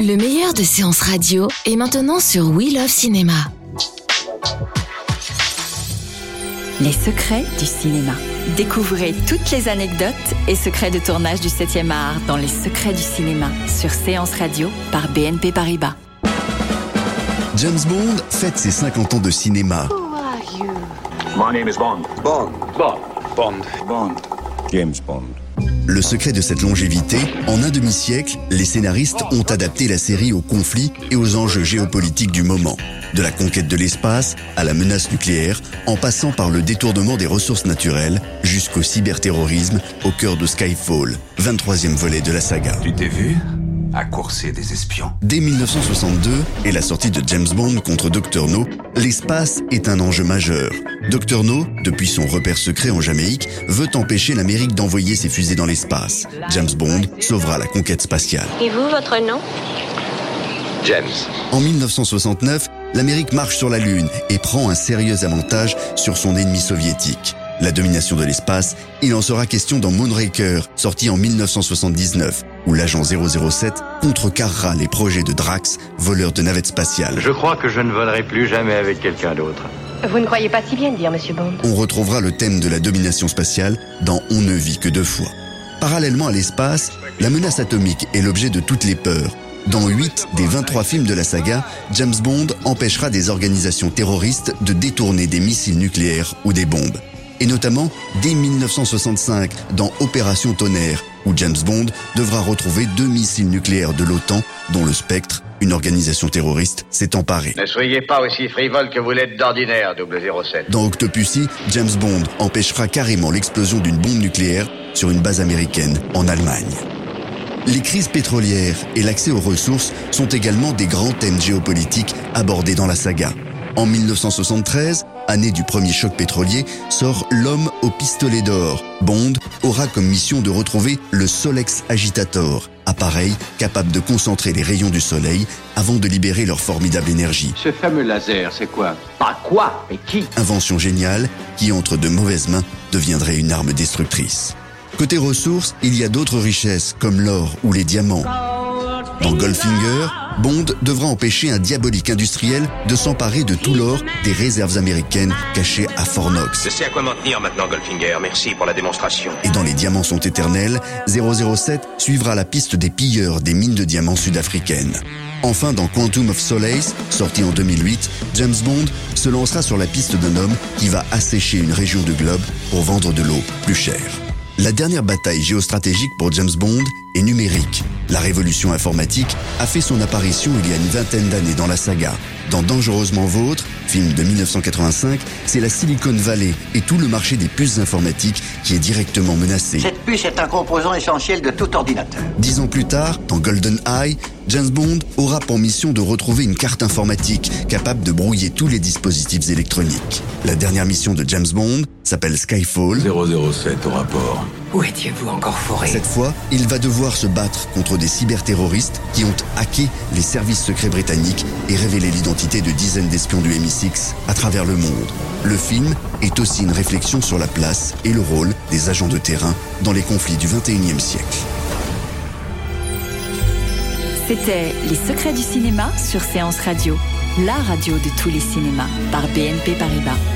Le meilleur de séances radio est maintenant sur We Love Cinéma. Les secrets du cinéma. Découvrez toutes les anecdotes et secrets de tournage du 7e art dans Les secrets du cinéma sur Séance Radio par BNP Paribas. James Bond fête ses 50 ans de cinéma. My name is Bond. Bond. Bond. Bond. Bond. James Bond. Le secret de cette longévité, en un demi-siècle, les scénaristes ont adapté la série aux conflits et aux enjeux géopolitiques du moment. De la conquête de l'espace à la menace nucléaire, en passant par le détournement des ressources naturelles, jusqu'au cyberterrorisme au cœur de Skyfall, 23e volet de la saga. Tu t'es vu? À courser des espions Dès 1962 et la sortie de James Bond contre Dr No, l'espace est un enjeu majeur. Dr No, depuis son repère secret en Jamaïque, veut empêcher l'Amérique d'envoyer ses fusées dans l'espace. James Bond sauvera la conquête spatiale. Et vous, votre nom? James. En 1969, l'Amérique marche sur la Lune et prend un sérieux avantage sur son ennemi soviétique. La domination de l'espace, il en sera question dans Moonraker, sorti en 1979, où l'agent 007 contrecarrera les projets de Drax, voleur de navettes spatiales. Je crois que je ne volerai plus jamais avec quelqu'un d'autre. Vous ne croyez pas si bien dire, Monsieur Bond On retrouvera le thème de la domination spatiale dans On ne vit que deux fois. Parallèlement à l'espace, la menace atomique est l'objet de toutes les peurs. Dans 8 des 23 films de la saga, James Bond empêchera des organisations terroristes de détourner des missiles nucléaires ou des bombes. Et notamment dès 1965 dans Opération Tonnerre, où James Bond devra retrouver deux missiles nucléaires de l'OTAN dont le Spectre, une organisation terroriste, s'est emparé. Ne soyez pas aussi frivole que vous l'êtes d'ordinaire, 007. Dans Octopussy, James Bond empêchera carrément l'explosion d'une bombe nucléaire sur une base américaine en Allemagne. Les crises pétrolières et l'accès aux ressources sont également des grands thèmes géopolitiques abordés dans la saga. En 1973, année du premier choc pétrolier, sort L'homme au pistolet d'or. Bond aura comme mission de retrouver le Solex Agitator, appareil capable de concentrer les rayons du soleil avant de libérer leur formidable énergie. Ce fameux laser, c'est quoi? Pas quoi, mais qui? Invention géniale qui, entre de mauvaises mains, deviendrait une arme destructrice. Côté ressources, il y a d'autres richesses comme l'or ou les diamants. Dans Goldfinger, Bond devra empêcher un diabolique industriel de s'emparer de tout l'or des réserves américaines cachées à Fort Knox. Je sais à quoi m'en tenir maintenant, Goldfinger. Merci pour la démonstration. Et dans Les Diamants sont éternels, 007 suivra la piste des pilleurs des mines de diamants sud-africaines. Enfin, dans Quantum of Solace, sorti en 2008, James Bond se lancera sur la piste d'un homme qui va assécher une région de globe pour vendre de l'eau plus chère. La dernière bataille géostratégique pour James Bond est numérique. La révolution informatique a fait son apparition il y a une vingtaine d'années dans la saga. Dans Dangereusement Vôtre, film de 1985, c'est la Silicon Valley et tout le marché des puces informatiques qui est directement menacé. Cette puce est un composant essentiel de tout ordinateur. Dix ans plus tard, dans Golden Eye, James Bond aura pour mission de retrouver une carte informatique capable de brouiller tous les dispositifs électroniques. La dernière mission de James Bond s'appelle Skyfall. 007 au rapport. Où étiez-vous encore foré Cette fois, il va devoir se battre contre des cyberterroristes qui ont hacké les services secrets britanniques et révélé l'identité de dizaines d'espions du MI6 à travers le monde. Le film est aussi une réflexion sur la place et le rôle des agents de terrain dans les conflits du 21e siècle. C'était Les secrets du cinéma sur Séance Radio, la radio de tous les cinémas par BNP Paribas.